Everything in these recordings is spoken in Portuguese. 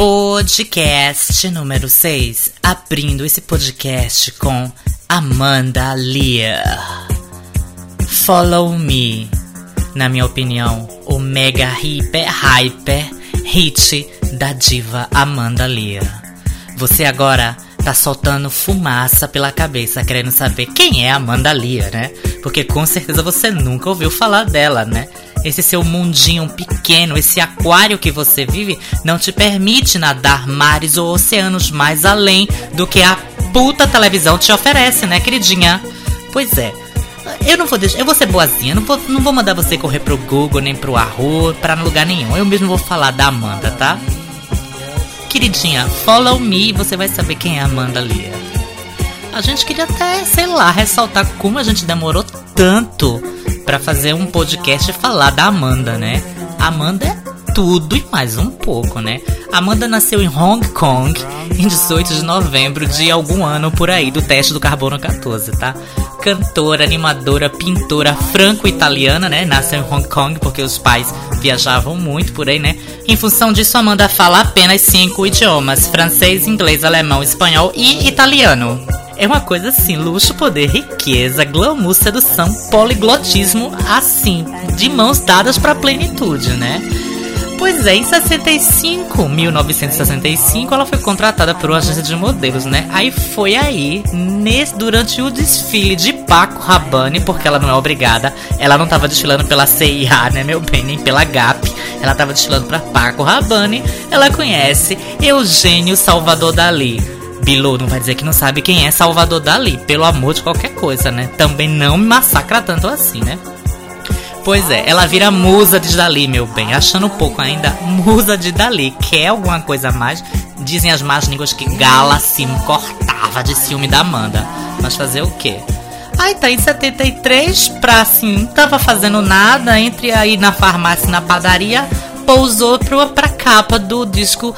Podcast número 6. Abrindo esse podcast com Amanda Lear. Follow Me. Na minha opinião, o mega hiper hyper hit da diva Amanda Lear. Você agora tá soltando fumaça pela cabeça, querendo saber quem é Amanda Lear, né? Porque com certeza você nunca ouviu falar dela, né? Esse seu mundinho pequeno, esse aquário que você vive, não te permite nadar mares ou oceanos mais além do que a puta televisão te oferece, né, queridinha? Pois é. Eu não vou deixar, eu vou ser boazinha, não vou, não vou mandar você correr pro Google nem pro Arroz, pra lugar nenhum. Eu mesmo vou falar da Amanda, tá? Queridinha, follow me e você vai saber quem é a Amanda Lia. A gente queria até, sei lá, ressaltar como a gente demorou tanto para fazer um podcast e falar da Amanda, né? Amanda é tudo e mais um pouco, né? Amanda nasceu em Hong Kong em 18 de novembro de algum ano por aí do teste do carbono 14, tá? Cantora, animadora, pintora franco-italiana, né? Nasceu em Hong Kong porque os pais viajavam muito por aí, né? Em função disso, Amanda fala apenas cinco idiomas: francês, inglês, alemão, espanhol e italiano. É uma coisa assim, luxo, poder, riqueza, glamour, sedução, poliglotismo, assim, de mãos dadas para plenitude, né? Pois é, em 65, 1965, ela foi contratada por uma agência de modelos, né? Aí foi aí, nesse, durante o desfile de Paco Rabanne, porque ela não é obrigada, ela não tava desfilando pela CIA, né, meu bem, nem pela GAP, ela tava desfilando para Paco Rabanne, ela conhece Eugênio Salvador Dali Bilu não vai dizer que não sabe quem é Salvador Dali, pelo amor de qualquer coisa, né? Também não me massacra tanto assim, né? Pois é, ela vira musa de Dali, meu bem. Achando pouco ainda, musa de Dali. Quer alguma coisa a mais? Dizem as más línguas que Gala se cortava de ciúme da Amanda. Mas fazer o quê? Aí tá em 73, pra assim, tava fazendo nada, entre aí na farmácia na padaria, pousou pra, pra capa do disco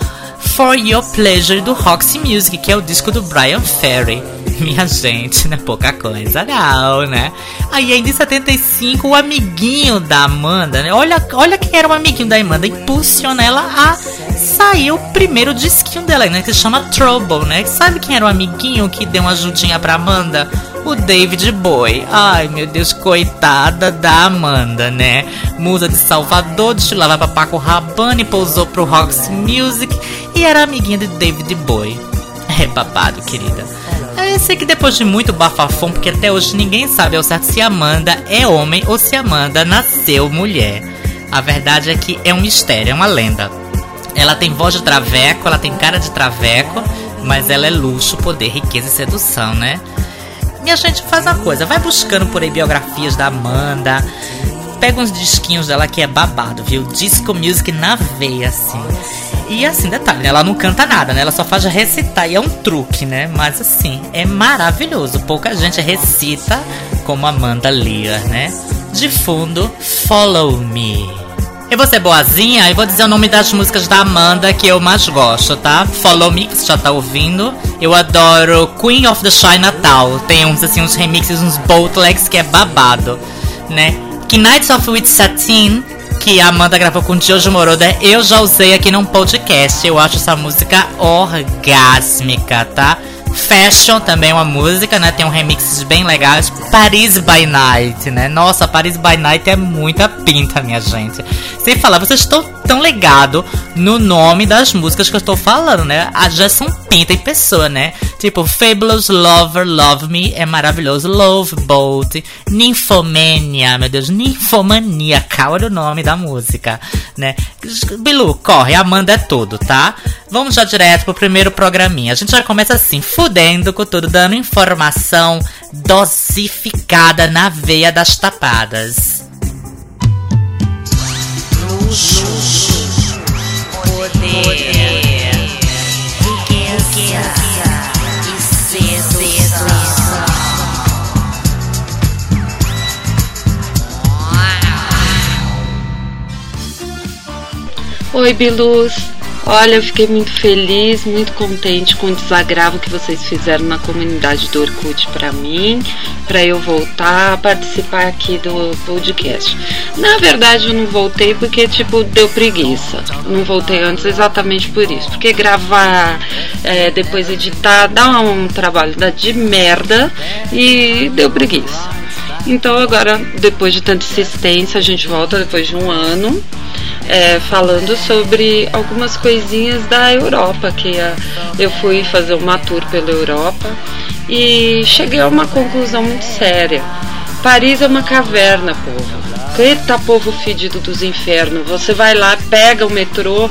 For Your Pleasure do Roxy Music, que é o disco do Brian Ferry. Minha gente, não é pouca coisa, não, né? Aí ainda em 75, o amiguinho da Amanda, né? Olha, olha quem era o amiguinho da Amanda, impulsiona ela a sair o primeiro disquinho dela, né? Que se chama Trouble, né? Sabe quem era o amiguinho que deu uma ajudinha pra Amanda? O David Boy. Ai, meu Deus, coitada da Amanda, né? Musa de Salvador, destilava pra Paco Rabanne, pousou pro Roxy Music e era amiguinha de David Boy. É babado, querida. Eu sei que depois de muito bafafão, porque até hoje ninguém sabe ao certo se Amanda é homem ou se Amanda nasceu mulher. A verdade é que é um mistério, é uma lenda. Ela tem voz de traveco, ela tem cara de traveco, mas ela é luxo, poder, riqueza e sedução, né? Minha gente faz uma coisa, vai buscando por aí biografias da Amanda. Pega uns disquinhos dela que é babado, viu? Disco music na veia, assim. E assim, detalhe, né? ela não canta nada, né? Ela só faz recitar e é um truque, né? Mas assim, é maravilhoso. Pouca gente recita como Amanda Lear, né? De fundo, Follow Me. Eu vou ser boazinha e vou dizer o nome das músicas da Amanda que eu mais gosto, tá? Follow Me, que você já tá ouvindo. Eu adoro Queen of the Chinatown. Tem uns, assim, uns remixes, uns bootlegs que é babado, né? Que Nights of Wit Satin, que a Amanda gravou com o Jojo Moroder, eu já usei aqui num podcast. Eu acho essa música orgásmica, tá? Fashion também é uma música, né? Tem um remix bem legais. Paris by Night, né? Nossa, Paris by Night é muita pinta, minha gente. Sem falar, vocês estão tão ligados no nome das músicas que eu estou falando, né? A já são pinta em pessoa, né? Tipo, Fabulous Lover, Love Me é maravilhoso. Love Boat, Nymphomania, meu Deus, Ninfomaníaca, olha o nome da música, né? Bilu, corre, Amanda é tudo, tá? Vamos já direto pro primeiro programinha. A gente já começa assim, fudendo com tudo, dando informação dosificada na veia das tapadas. Poder, poder riqueza, e sedução. Oi, Bilus. Olha, eu fiquei muito feliz, muito contente com o desagravo que vocês fizeram na comunidade do Orkut para mim, para eu voltar a participar aqui do podcast. Na verdade, eu não voltei porque, tipo, deu preguiça. Não voltei antes exatamente por isso. Porque gravar, é, depois editar, dá um trabalho de merda e deu preguiça. Então agora, depois de tanta insistência, a gente volta depois de um ano é, falando sobre algumas coisinhas da Europa, que é, eu fui fazer uma tour pela Europa e cheguei a uma conclusão muito séria. Paris é uma caverna, povo. Eita povo fedido dos infernos. Você vai lá, pega o metrô,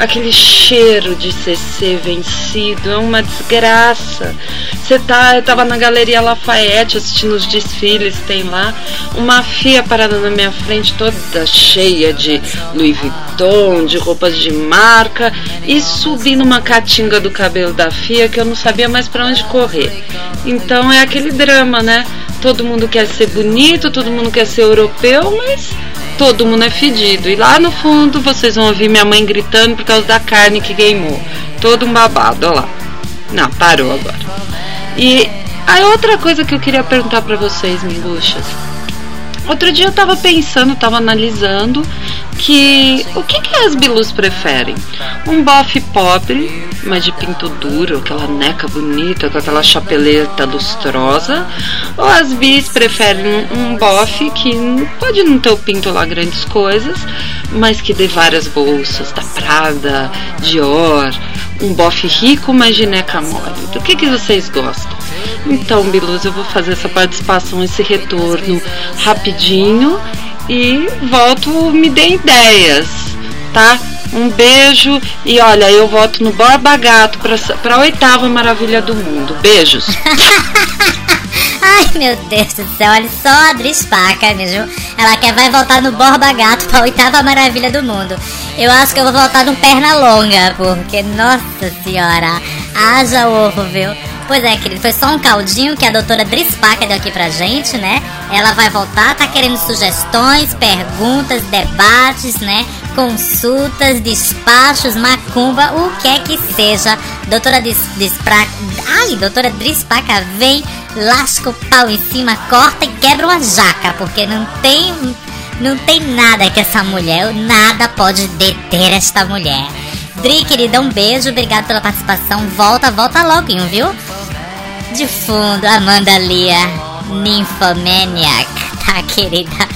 aquele cheiro de CC vencido, é uma desgraça. Você tá, eu tava na Galeria Lafayette assistindo os desfiles, tem lá uma fia parada na minha frente toda cheia de Louis Vuitton, de roupas de marca e subi numa catinga do cabelo da fia que eu não sabia mais para onde correr. Então é aquele drama, né? Todo mundo quer ser bonito, todo mundo quer ser europeu, mas todo mundo é fedido. E lá no fundo vocês vão ouvir minha mãe gritando por causa da carne que queimou. Todo um babado, olha lá. Não, parou agora. E a outra coisa que eu queria perguntar para vocês, minguxas. Outro dia eu tava pensando, tava analisando que o que, que as bilus preferem? Um bofe pobre, mas de pinto duro, aquela neca bonita, com aquela chapeleta lustrosa, ou as bis preferem um bofe que pode não ter o pinto lá grandes coisas, mas que dê várias bolsas da Prada, Dior, um bofe rico, mas de neca mole. Do que, que vocês gostam? Então, Biluz, eu vou fazer essa participação, esse retorno rapidinho e volto, me dê ideias, tá? Um beijo e olha, eu voto no Borba Gato para a oitava maravilha do mundo. Beijos. Ai meu Deus do céu, olha só a Adris Paca mesmo. Ela quer vai voltar no Borba Gato pra oitava maravilha do mundo. Eu acho que eu vou voltar no Perna Longa, porque, nossa senhora, haja ovo, viu? Pois é, querido, foi só um caldinho que a doutora Drispaca deu aqui pra gente, né? Ela vai voltar, tá querendo sugestões, perguntas, debates, né? Consultas, despachos, macumba, o que é que seja. Doutora Drispaca. Ai, doutora Drispaca, vem, lasca o pau em cima, corta e quebra uma jaca, porque não tem. Não tem nada que essa mulher, nada pode deter esta mulher. Dri, querida, um beijo, obrigado pela participação. Volta, volta logo, viu? De fundo, Amanda Lia, Nymphomaniac, tá, querida?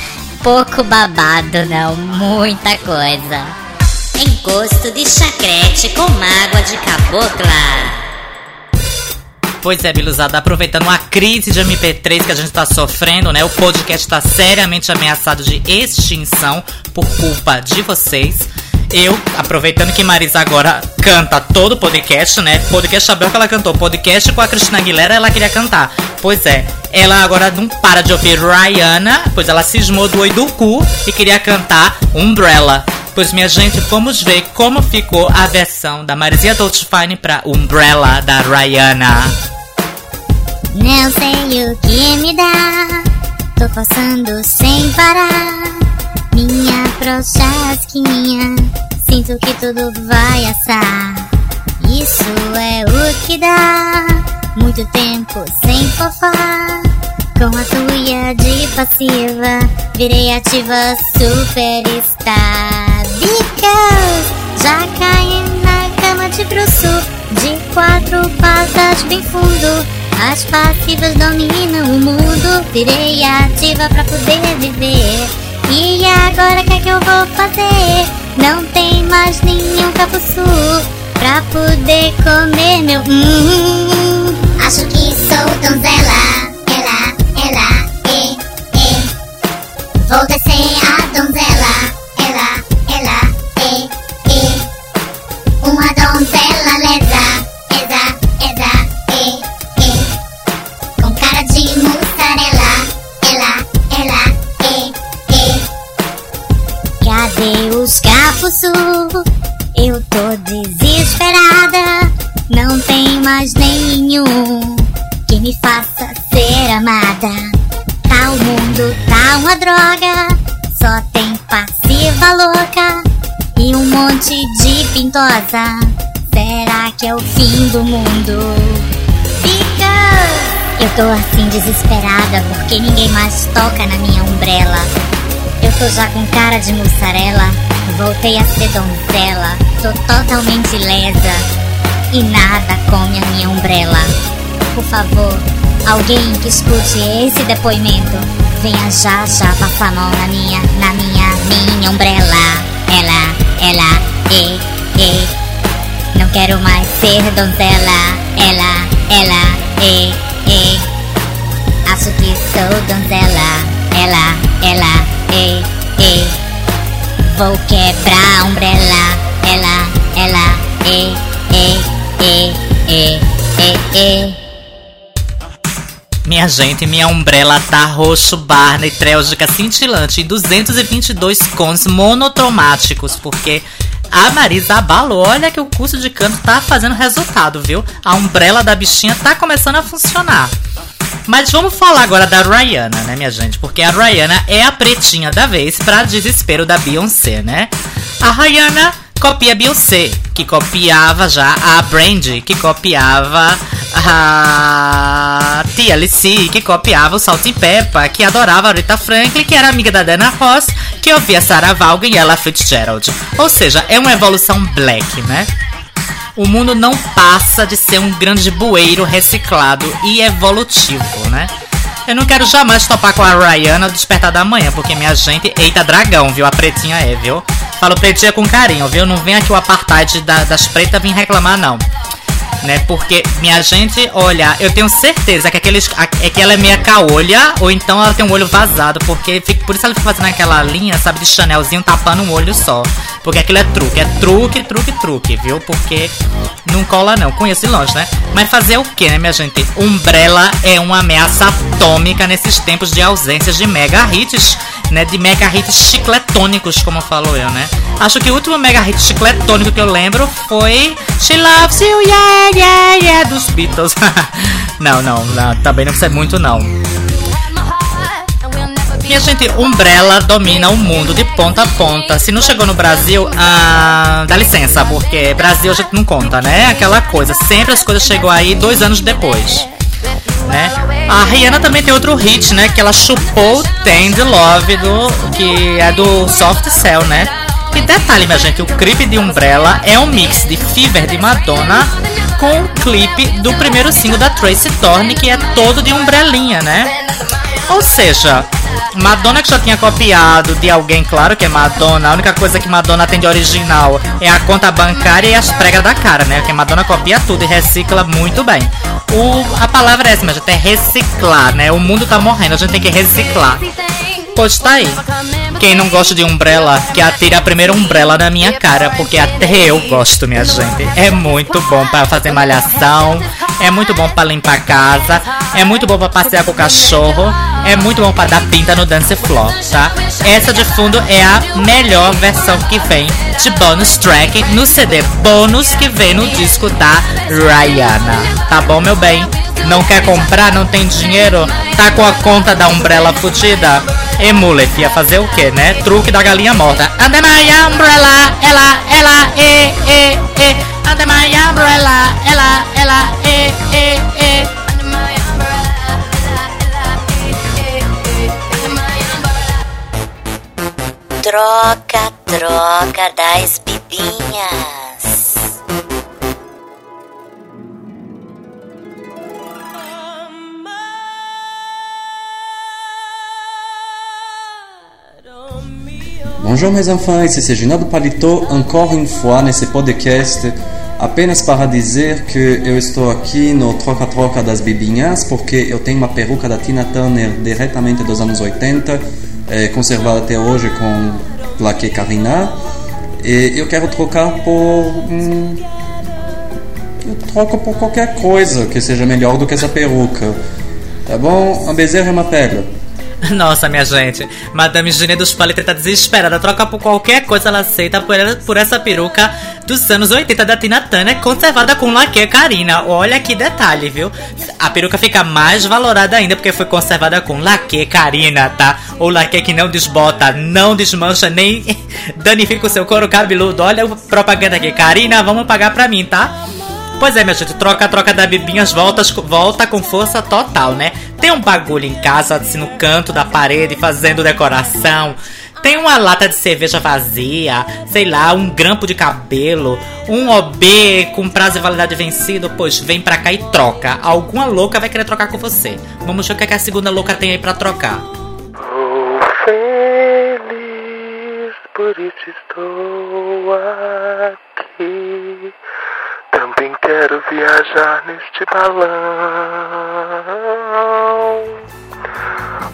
Pouco babado, não, muita coisa. Encosto de chacrete com mágoa de cabocla. Pois é, Biluzada, aproveitando a crise de MP3 que a gente tá sofrendo, né? O podcast tá seriamente ameaçado de extinção por culpa de vocês. Eu, aproveitando que Marisa agora canta todo o podcast, né? Podcast sabeu que ela cantou. Podcast com a Cristina Aguilera, ela queria cantar. Pois é, ela agora não para de ouvir Rihanna, pois ela cismou do oi do cu e queria cantar Umbrella. Pois, minha gente, vamos ver como ficou a versão da Marisia Dolce-Fine pra Umbrella da Rihanna. Não sei o que me dá, tô passando sem parar. Minha prostasquinha, sinto que tudo vai assar. Isso é o que dá, muito tempo sem fofar. Com a tuia de passiva, virei ativa superstar. Because já caí na cama de bruxo, de quatro patas bem fundo. As passivas dominam o mundo, virei ativa pra poder viver. E agora o que é que eu vou fazer? Não tem mais nenhum capuçu pra poder comer meu hum. Acho que sou donzela, ela, ela, e, e. Vou descer a donzela, Cadê os capuçu? Eu tô desesperada. Não tem mais nenhum que me faça ser amada. Tá o mundo, tá uma droga. Só tem passiva louca e um monte de pintosa. Será que é o fim do mundo? Fica! Eu tô assim desesperada porque ninguém mais toca na minha umbrella. Tô já com cara de mussarela, voltei a ser donzela, tô totalmente lesa e nada come a minha umbrella. Por favor, alguém que escute esse depoimento, venha já já passar mão na minha, na minha, minha umbrella. Ela, ela, e, e. Não quero mais ser donzela. Ela, ela, e, e. Acho que sou donzela. Ela, ela. Vou quebrar a umbrella. Ela, ela, e, e, e, e, e, e. Minha gente, minha umbrella tá roxo, barna e trélgica cintilante em 222 cones monotomáticos, porque a Marisa abalou. Olha que o curso de canto tá fazendo resultado, viu? A umbrella da bichinha tá começando a funcionar. Mas vamos falar agora da Rihanna, né, minha gente? Porque a Rihanna é a pretinha da vez pra desespero da Beyoncé, né? A Rihanna copia a Beyoncé, que copiava já a Brandy, que copiava a Alice, que copiava o Salt Peppa, que adorava a Rita Franklin, que era amiga da Dana Ross, que ouvia Sarah Vaughan e ella Fitzgerald. Ou seja, é uma evolução black, né? O mundo não passa de ser um grande bueiro reciclado e evolutivo, né? Eu não quero jamais topar com a Rihanna do Despertar da Manhã, porque minha gente, eita dragão, viu? A pretinha é, viu? Falo pretinha com carinho, viu? Não vem aqui o apartheid da, das pretas vir reclamar, não. Né? Porque, minha gente, olha, eu tenho certeza que aqueles, é que ela é meia caolha, ou então ela tem um olho vazado, porque fica, por isso ela fica fazendo aquela linha, sabe, de Chanelzinho tapando um olho só. Porque aquilo é truque, é truque, truque, truque, viu? Porque não cola não, conheço de longe, né? Mas fazer o que, né, minha gente? Umbrella é uma ameaça atômica nesses tempos de ausências de mega hits, né? De mega hits chicletônicos, como falo eu, né? Acho que o último mega hit chicletônico que eu lembro foi She Loves You, Yeah, Yeah, Yeah, dos Beatles. não, não, não, também não precisa muito não. Minha gente, Umbrella domina o mundo de ponta a ponta. Se não chegou no Brasil, ah, dá licença, porque Brasil a gente não conta, né? Aquela coisa, sempre as coisas chegam aí dois anos depois. Né? A Rihanna também tem outro hit, né? Que ela chupou Tend Love, do, que é do Soft Cell, né? E detalhe, minha gente, o clipe de Umbrella é um mix de Fever de Madonna com o clipe do primeiro single da Tracy Thorne, que é todo de umbrelinha, né? Ou seja, Madonna que já tinha copiado de alguém, claro que é Madonna. A única coisa que Madonna tem de original é a conta bancária e as pregas da cara, né? Porque Madonna copia tudo e recicla muito bem. O, a palavra é essa, mas é reciclar, né? O mundo tá morrendo, a gente tem que reciclar. Pois tá aí. Quem não gosta de Umbrella, que atire a primeira Umbrella na minha cara, porque até eu gosto, minha gente. É muito bom para fazer malhação, é muito bom para limpar a casa, é muito bom para passear com o cachorro, é muito bom para dar pinta no dance floor, tá? Essa de fundo é a melhor versão que vem de bonus track no CD bônus que vem no disco da Rihanna. Tá bom, meu bem? Não quer comprar? Não tem dinheiro? Tá com a conta da Umbrella fudida? Emule, ia fazer o que, né? Truque da galinha morta. Under my umbrella, ela, ela, e, e, e. Under my umbrella, ela, ela, e, e, e. Troca, troca das bibinhas. Bonjour mes enfants, ici c'est Ginaldo Palito, encore une fois nesse podcast, apenas para dizer que eu estou aqui no Troca-Troca das Bibinhas, porque eu tenho uma peruca da Tina Turner diretamente dos anos 80, é, conservada até hoje com plaque Carina, e eu quero trocar por... Hum, eu troco por qualquer coisa que seja melhor do que essa peruca. Tá bom? Um bezerro é uma pedra. Nossa, minha gente, Madame Gine dos Palitres tá desesperada. Troca por qualquer coisa, ela aceita por, por essa peruca dos anos 80 da Tina Turner, conservada com laque Karina. Olha que detalhe, viu? A peruca fica mais valorada ainda porque foi conservada com laque Karina, tá? O laque que não desbota, não desmancha, nem danifica o seu couro cabeludo. Olha a propaganda aqui. Karina, vamos pagar pra mim, tá? Pois é, minha gente, troca, troca da bibinhas volta, volta com força total, né? Tem um bagulho em casa, assim, no canto da parede, fazendo decoração. Tem uma lata de cerveja vazia, sei lá, um grampo de cabelo, um OB com prazo de validade vencido, pois vem pra cá e troca. Alguma louca vai querer trocar com você. Vamos ver o que, é que a segunda louca tem aí pra trocar. Feliz, por isso estou aqui. Quero viajar neste balão.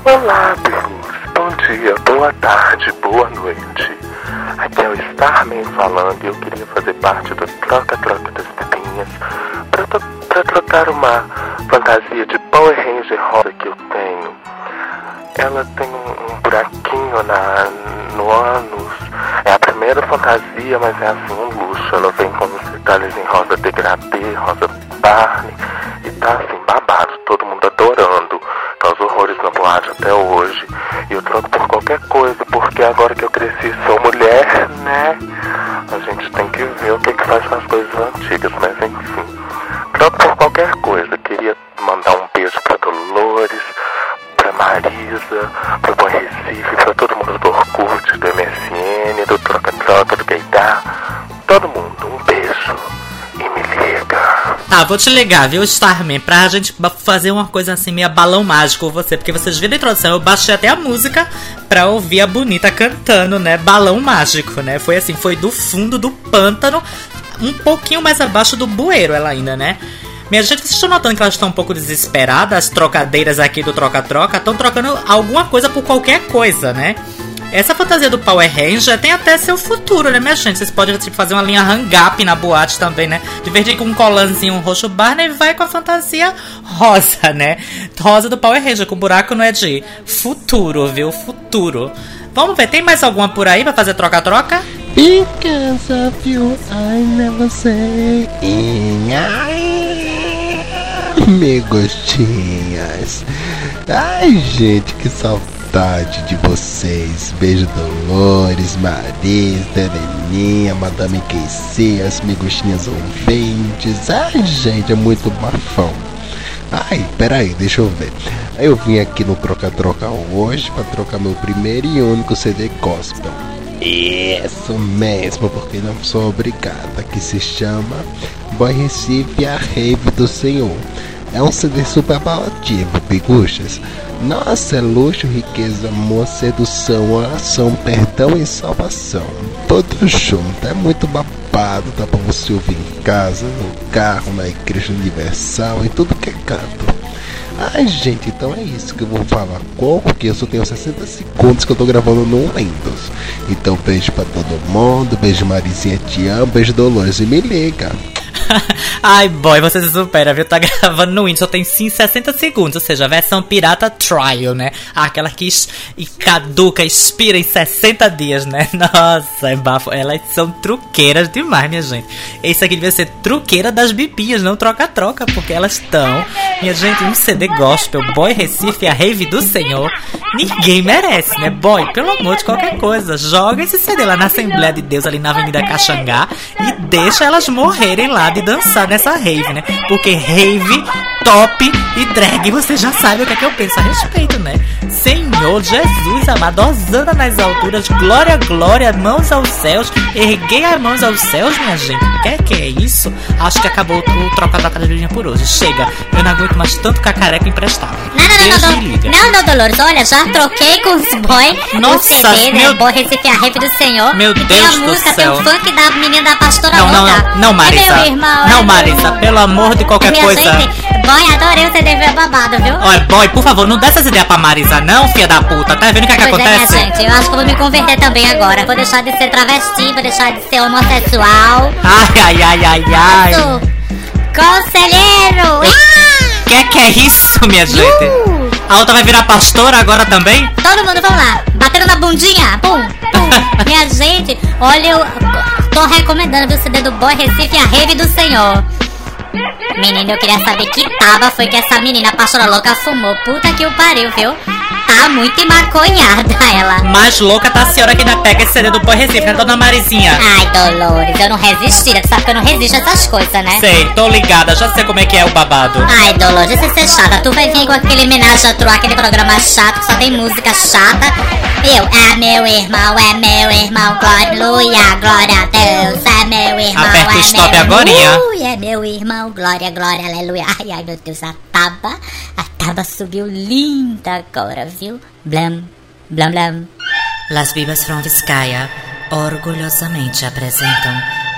Olá, amigos. Bom dia, boa tarde, boa noite. Aqui é o Starman falando e eu queria fazer parte do Troca-Troca das Pepinhas para trocar uma fantasia de Power Ranger rosa que eu tenho. Ela tem um, um buraquinho na, no ânus. É a primeira fantasia, mas é assim um luxo. Ela vem com detalhes em rosa degradê, rosa Barney. E tá assim, babado, todo mundo adorando. Tá os horrores na boate até hoje. E eu troco por qualquer coisa, porque agora que eu cresci sou mulher, né? A gente tem que ver o que, que faz com as coisas antigas, mas enfim. Troco por qualquer coisa. Queria mandar um beijo pra Dolores, pra Marisa, pro Tá, vou te ligar, viu, Starman, pra gente fazer uma coisa assim, meio balão mágico com você. Porque vocês viram a introdução, eu baixei até a música pra ouvir a bonita cantando, né? Balão mágico, né? Foi assim, foi do fundo do pântano, um pouquinho mais abaixo do bueiro ela ainda, né? Minha gente, vocês estão notando que elas estão um pouco desesperadas? As trocadeiras aqui do Troca-Troca estão trocando alguma coisa por qualquer coisa, né? Essa fantasia do Power Ranger tem até seu futuro, né, minha gente? Vocês podem tipo, fazer uma linha hang-up na boate também, né? De em com um colanzinho um roxo Barney, vai com a fantasia rosa, né? Rosa do Power Ranger, com buraco não é de futuro, viu? Futuro. Vamos ver, tem mais alguma por aí pra fazer troca-troca? Because of you, I never say. Me gostinhas. Ai, gente, que saudade de vocês. Beijo, Dolores, Marisa, Leninha, Madame Casey, as migostinhas ouvintes. Ai, gente, é muito bafão. Ai, peraí, deixa eu ver. Eu vim aqui no Troca-Troca hoje para trocar meu primeiro e único CD gospel. Isso mesmo, porque não sou obrigada, que se chama Boy Recife a Rave do Senhor. É um CD super apelativo, piguchas. Nossa, é luxo, riqueza, amor, sedução, oração, perdão e salvação. Tudo junto, é muito babado, dá pra você ouvir em casa, no carro, na igreja universal, em tudo que é canto. Ai, gente, então é isso que eu vou falar pouco, que eu só tenho 60 segundos que eu tô gravando no Windows. Então, beijo pra todo mundo, beijo Marizinha, te amo, beijo Dolores e me liga. Ai, boy, você se supera, viu? Tá gravando no Windows, só tem sim 60 segundos, ou seja, a versão pirata trial, né? Aquela que caduca, expira em 60 dias, né? Nossa, é bafo. Elas são truqueiras demais, minha gente. Esse aqui devia ser truqueira das bibinhas, não troca-troca, porque elas estão. Minha gente, um CD gospel, Boy Recife, a rave do Senhor. Ninguém merece, né? Boy, pelo amor de qualquer coisa, joga esse CD lá na Assembleia de Deus, ali na Avenida Caxangá, e deixa elas morrerem lá de dançar nessa rave, né? Porque rave, top e drag, você já sabe o que é que eu penso a respeito, né? Senhor Jesus amado, Osana nas alturas, glória, glória, mãos aos céus, erguei as mãos aos céus, minha gente. O que é que é isso? Acho que acabou o troca-troca da linha por hoje. Chega, eu não aguento mais tanto cacareco emprestado. Não, não, Deus não, me não, liga. não, não, Dolores, olha, já troquei com os boy Nossa, no CD, né? meu- Boy Recife a Rave do Senhor. Meu e tem Deus a do música, céu. tem o funk da menina da pastora Não, não, não, não, Marisa. É meu irmão, Não, é Marisa, meu- pelo amor de qualquer Minha coisa. Gente, boy, adorei o CD, meu babado, viu? Olha, boy, por favor, não dê essas ideias pra Marisa, não, filha da puta. Tá vendo o que, é que Pois é, acontece? gente, eu acho que vou me converter também agora. Vou deixar de ser travesti, vou deixar de ser homossexual. Ai, ai, ai, ai, ai. Conselheiro! Ah! Que que é isso, minha gente? Uh! A outra vai virar pastora agora também? Todo mundo, vamos lá. Batendo na bundinha. Pum, pum. Minha gente, olha, eu tô recomendando o CD do Boy Recife a Rave do Senhor. Menino, eu queria saber que taba foi que essa menina pastora louca fumou. Puta que o pariu, viu? Tá muito maconhada ela. Mais louca tá a senhora que ainda pega esse CD do Boy Recife, né, dona Marizinha? Ai, Dolores, eu não resisti. Tu sabe que eu não resisto a essas coisas, né? Sei, tô ligada, já sei como é que é o babado. Ai, Dolores, você ser chata. Tu vai vir com aquele homenagem a troar, aquele programa chato que só tem música chata. Eu, é meu irmão, é meu irmão, glória, glória a Deus, é meu irmão, Aperta o é stop meu agorinha. Ui, é meu irmão, glória, glória, aleluia. Ai, ai, meu Deus, a taba, a taba subiu linda agora, viu? Blam, blam, blam. Las Bibas from Vizcaya orgulhosamente apresentam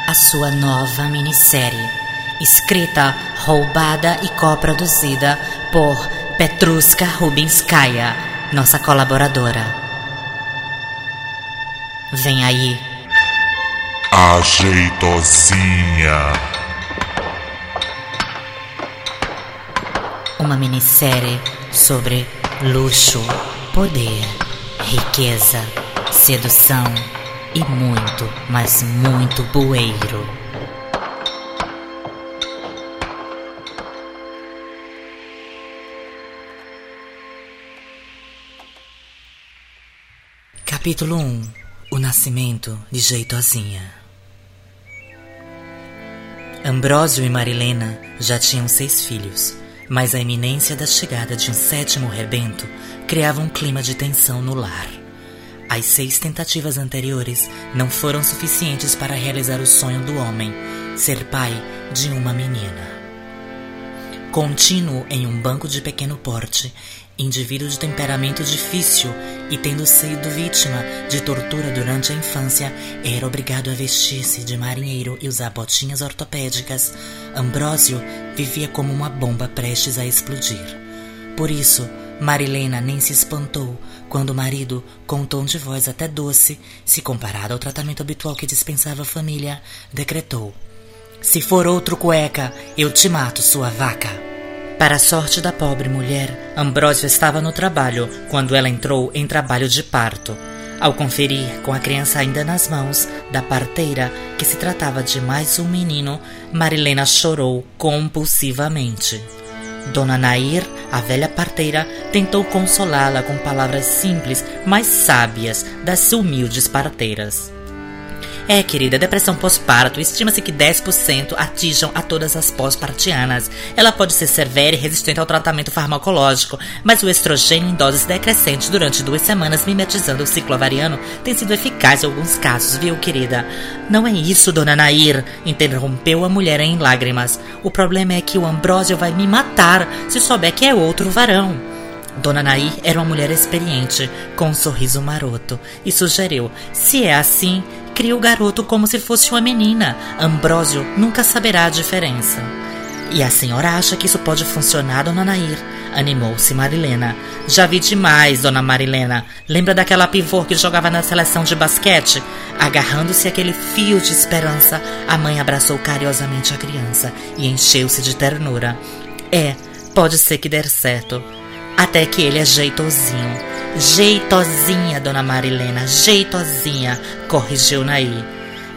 a sua nova minissérie, escrita, roubada e coproduzida por Petruska Rubinskaya, nossa colaboradora. Vem aí, Ajeitosinha. Uma minissérie sobre luxo, poder, riqueza, sedução e muito, mas muito bueiro. Capítulo 1 O Nascimento de Jeitosinha Ambrósio e Marilena já tinham seis filhos, mas a iminência da chegada de um sétimo rebento criava um clima de tensão no lar. As seis tentativas anteriores não foram suficientes para realizar o sonho do homem, ser pai de uma menina. Contínuo em um banco de pequeno porte, indivíduo de temperamento difícil e tendo sido vítima de tortura durante a infância, era obrigado a vestir-se de marinheiro e usar botinhas ortopédicas. Ambrósio vivia como uma bomba prestes a explodir. Por isso, Marilena nem se espantou quando o marido, com um tom de voz até doce, se comparado ao tratamento habitual que dispensava a família, decretou: Se for outro cueca, eu te mato, sua vaca. Para a sorte da pobre mulher, Ambrósio estava no trabalho quando ela entrou em trabalho de parto. Ao conferir, com a criança ainda nas mãos, da parteira que se tratava de mais um menino, Marilena chorou compulsivamente. Dona Nair, a velha parteira, tentou consolá-la com palavras simples, mas sábias, das humildes parteiras. É, querida, depressão pós-parto, estima-se que 10% atinjam a todas as pós-partianas. Ela pode ser severa e resistente ao tratamento farmacológico, mas o estrogênio em doses decrescentes durante duas semanas, mimetizando o ciclo ovariano, tem sido eficaz em alguns casos, viu, querida? Não é isso, dona Nair, interrompeu a mulher em lágrimas. O problema é que o Ambrósio vai me matar se souber que é outro varão. Dona Nair era uma mulher experiente, com um sorriso maroto, e sugeriu: se é assim, crie o garoto como se fosse uma menina. Ambrósio nunca saberá a diferença. E a senhora acha que isso pode funcionar, dona Nair? Animou-se Marilena. Já vi demais, dona Marilena. Lembra daquela pivô que jogava na seleção de basquete? Agarrando-se àquele fio de esperança, a mãe abraçou carinhosamente a criança e encheu-se de ternura. É, pode ser que der certo. Até que ele é jeitosinho. Jeitosinha, dona Marilena, jeitosinha, corrigiu Naí.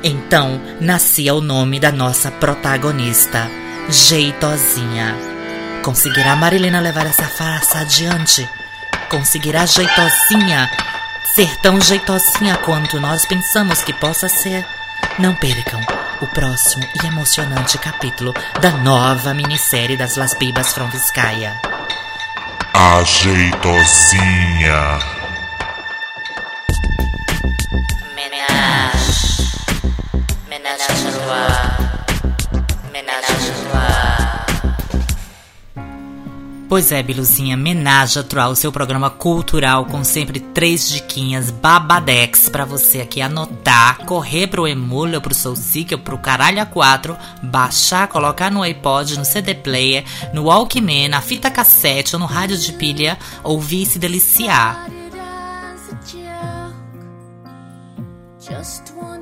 Então nascia o nome da nossa protagonista, Jeitosinha. Conseguirá Marilena levar essa farsa adiante? Conseguirá Jeitosinha ser tão jeitosinha quanto nós pensamos que possa ser? Não percam o próximo e emocionante capítulo da nova minissérie das Las Bibas from Vizcaya. Ajeitosinha. Ménage. Ménage à Pois é, Biluzinha, Menage Trois, o seu programa cultural com sempre três diquinhas babadex pra você aqui anotar, correr pro Emule pro Soulseek ou pro Caralho A4, baixar, colocar no iPod, no CD Player, no Walkman, na fita cassete ou no rádio de pilha, ouvir e se deliciar. just one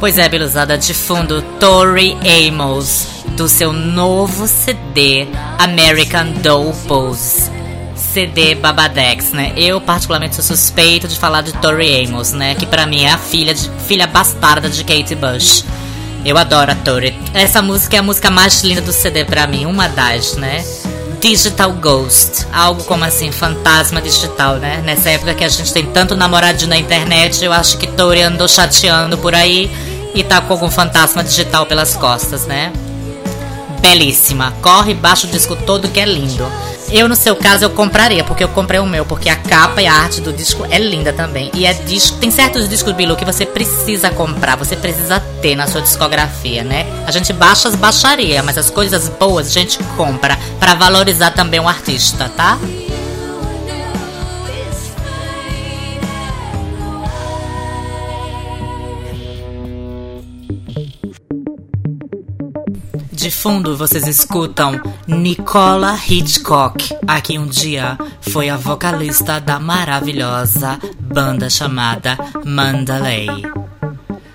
Pois é, belezada, de fundo, Tori Amos, do seu novo CD, American Doll Pose. CD Babadex, né? Eu particularmente sou suspeito de falar de Tori Amos, né? Que pra mim é a filha, de, filha bastarda de Kate Bush. Eu adoro a Tori. Essa música é a música mais linda do CD pra mim, uma das, né? Digital Ghost, algo como assim, fantasma digital, né? Nessa época que a gente tem tanto namoradinho na internet, eu acho que Tori andou chateando por aí e tá com fantasma digital pelas costas, né? Belíssima, corre, baixa o disco todo que é lindo. Eu, no seu caso, eu compraria, porque eu comprei o meu, porque a capa e a arte do disco é linda também. E é disco, tem certos discos Bilu que você precisa comprar, você precisa ter na sua discografia, né? A gente baixa as baixaria, mas as coisas boas a gente compra para valorizar também o artista, tá? De fundo vocês escutam Nicola Hitchcock, a que um dia foi a vocalista da maravilhosa banda chamada Mandalay.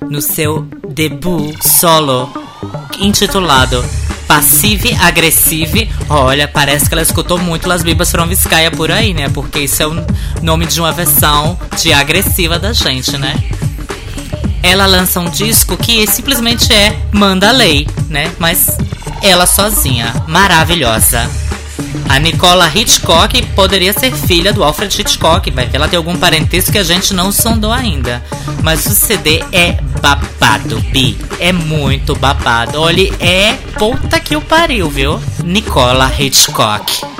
No seu debut solo intitulado Passive Aggressive, olha, parece que ela escutou muito Las Bibas from Vizcaya por aí, né? Porque isso é o nome de uma versão de agressiva da gente, né? Ela lança um disco que simplesmente é Manda Lei, né? Mas ela sozinha, maravilhosa. A Nicola Hitchcock poderia ser filha do Alfred Hitchcock, vai ver ela tem algum parentesco que a gente não sondou ainda. Mas o CD é babado, Bi. É muito babado. Olha, é puta que o pariu, viu? Nicola Hitchcock.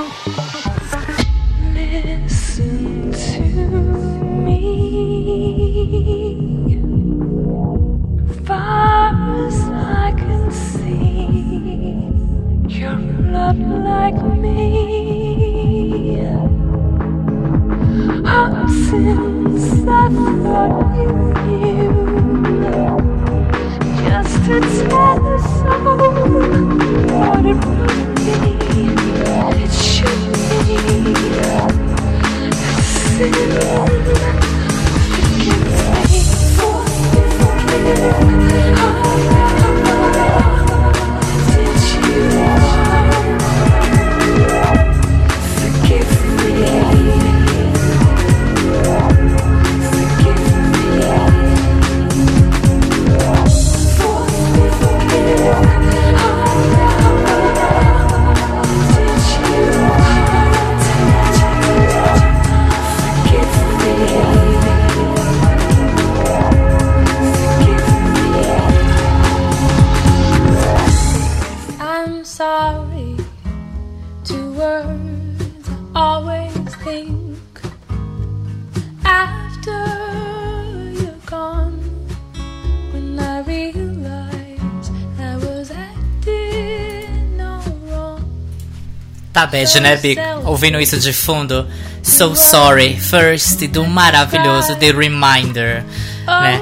Bad, né, Bico? Ouvindo isso de fundo. So Sorry, First, do maravilhoso The Reminder, né?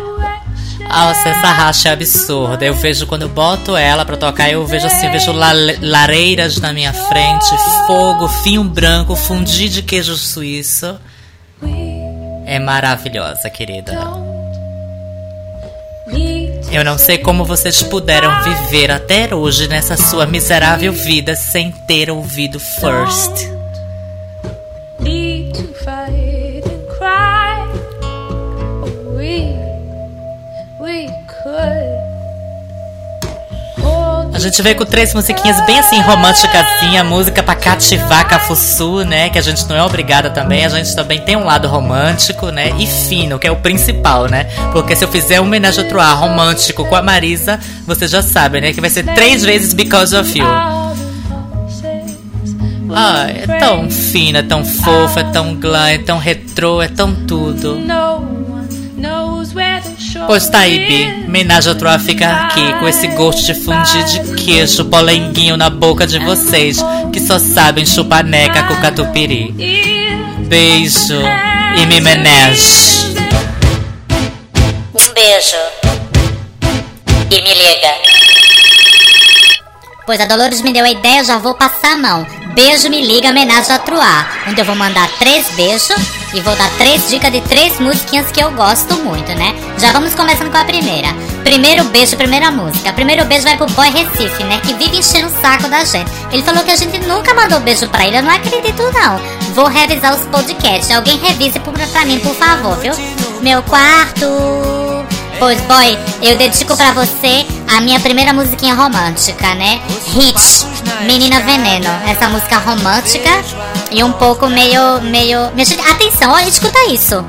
Nossa, essa racha é absurda. Eu vejo quando eu boto ela pra tocar, eu vejo assim, eu vejo la- lareiras na minha frente, fogo, vinho branco, fundi de queijo suíço. É maravilhosa, querida. Eu não sei como vocês puderam viver até hoje nessa sua miserável vida sem ter ouvido First. Gente veio com três musiquinhas bem assim românticazinha, música pra cativar Cafuçu, né? Que a gente não é obrigada também, a gente também tem um lado romântico, né? E fino, que é o principal, né? Porque se eu fizer um homenagem a Troar romântico com a Marisa, você já sabe, né? Que vai ser três vezes Because of You. Ah, é tão fina, é tão fofa, é tão glam, é tão retrô, é tão tudo. No one knows where the Pois tá aí, Bi. Homenagem a Troa fica aqui com esse gosto de fundir de queijo, polenguinho na boca de vocês que só sabem chupar neca com catupiry. Beijo e me menege. Um beijo. E me liga. Pois a Dolores me deu a ideia, eu já vou passar a mão. Beijo, me liga, homenagem a Truá. Onde eu vou mandar três beijos e vou dar três dicas de três musiquinhas que eu gosto muito, né? Já vamos começando com a primeira. Primeiro beijo, primeira música. Primeiro beijo vai pro Boy Recife, né? Que vive enchendo o saco da gente. Ele falou que a gente nunca mandou beijo pra ele. Eu não acredito, não. Vou revisar os podcasts. Alguém revise pra mim, por favor, viu? Meu quarto. Pois, boy, eu dedico pra você a minha primeira musiquinha romântica, né? Hit, Menina Veneno. Essa música romântica e um pouco meio, meio... Atenção, olha, escuta isso.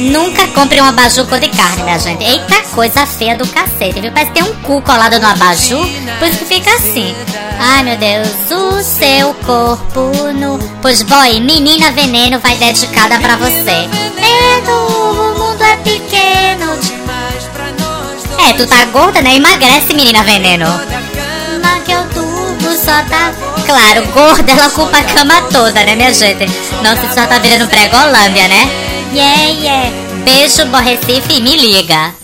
Nunca compre um abajur cor de carne, minha gente. Eita coisa feia do cacete, viu? Parece que tem um cu colado no abajur, por isso que fica assim. Ai, meu Deus, o seu corpo nu. Pois, boy, Menina Veneno vai dedicada pra você. Veneno, o mundo é pequeno. É, tu tá gorda, né? Emagrece, Menina Veneno. que eu tubo só tá. Claro, gorda ela ocupa a cama toda, né, minha gente? Nossa, isso já tá virando pregolândia, né? Yeah, yeah. Beijo, Bo Recife e me liga.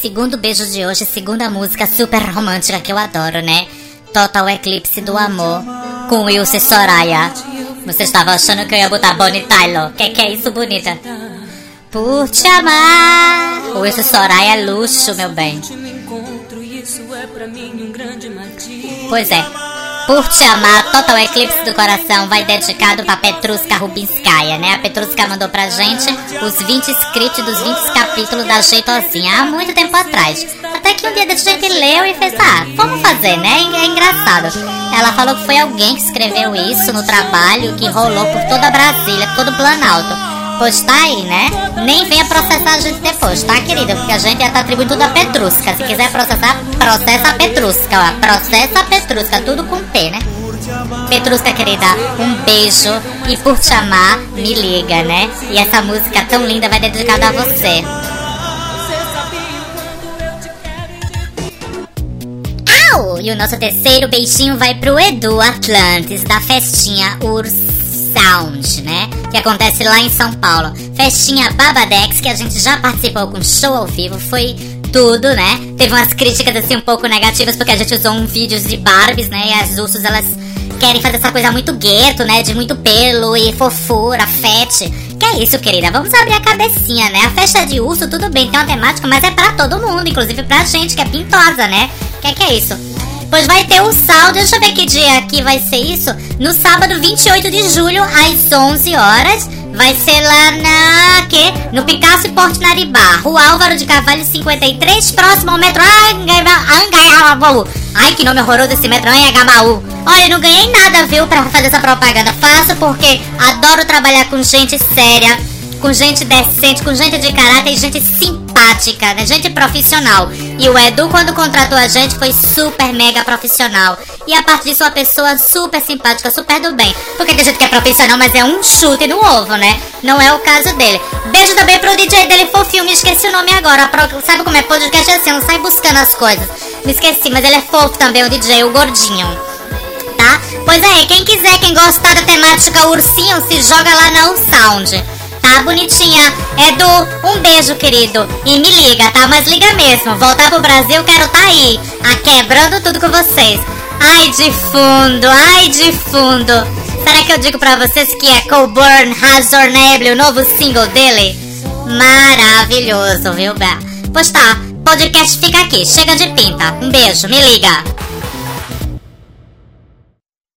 Segundo beijo de hoje, segunda música super romântica que eu adoro, né? Total Eclipse do Amor, com Wilson Soraya. Você estava achando que eu ia botar Bonnie Tyler? Que que é isso, bonita? Por te amar. O Wilson e Soraya é luxo, meu bem. Pois é. Por te amar, Total Eclipse do Coração vai dedicado pra Petruska Rubinskaya, né? A Petruska mandou pra gente os 20 scripts dos 20 capítulos da Jeitosinha há muito tempo atrás. Até que um dia a gente leu e fez, ah, vamos fazer, né? É engraçado. Ela falou que foi alguém que escreveu isso no trabalho que rolou por toda Brasília, todo o Planalto. Pois tá aí, né? Nem venha processar a gente depois, tá, querida? Porque a gente já tá atribuindo tudo a Petrusca. Se quiser processar, processa a Petrusca, ó. Processa a Petrusca, tudo com P, né? Petrusca, querida, um beijo. E por te amar, me liga, né? E essa música tão linda vai dedicada a você. Au! E o nosso terceiro beijinho vai pro Edu Atlantis, da festinha Urs Sound, né? Que acontece lá em São Paulo. Festinha Babadex, que a gente já participou com show ao vivo, foi tudo, né? Teve umas críticas assim um pouco negativas, porque a gente usou um vídeos de Barbies, né? E as ursos, elas querem fazer essa coisa muito gueto, né? De muito pelo e fofura, fete. Que é isso, querida? Vamos abrir a cabecinha, né? A festa de urso, tudo bem, tem uma temática, mas é pra todo mundo, inclusive pra gente que é pintosa, né? Que é que é isso? Pois vai ter o saldo, deixa eu ver que dia aqui vai ser isso. No sábado 28 de julho, às 11 horas. Vai ser lá na. que? No Picasso e Porto Naribá. Rua Álvaro de Carvalho 53, próximo ao Angaiabaú. Ai, que nome horroroso esse metro Angaiabaú. Olha, eu não ganhei nada, viu, pra fazer essa propaganda. Faço porque adoro trabalhar com gente séria com gente decente, com gente de caráter e gente simpática, né? Gente profissional. E o Edu, quando contratou a gente, foi super mega profissional. E a partir disso, uma pessoa super simpática, super do bem. Porque tem gente que é profissional, mas é um chute no ovo, né? Não é o caso dele. Beijo também pro DJ dele, fofinho, me esqueci o nome agora. Sabe como é podcast é assim, não sai buscando as coisas. Me esqueci, mas ele é fofo também, o DJ, o gordinho tá? Pois é, quem quiser, quem gostar da temática ursinho, se joga lá na Unsound. Tá bonitinha. Edu, um beijo, querido. E me liga, tá? Mas liga mesmo. Voltar pro Brasil, quero tá aí. A quebrando tudo com vocês. Ai, de fundo, ai, de fundo. Será que eu digo pra vocês que é Coburn Razor Neble, o novo single dele? Maravilhoso, viu, Bé? Pois tá, podcast fica aqui. Chega de pinta. Um beijo, me liga.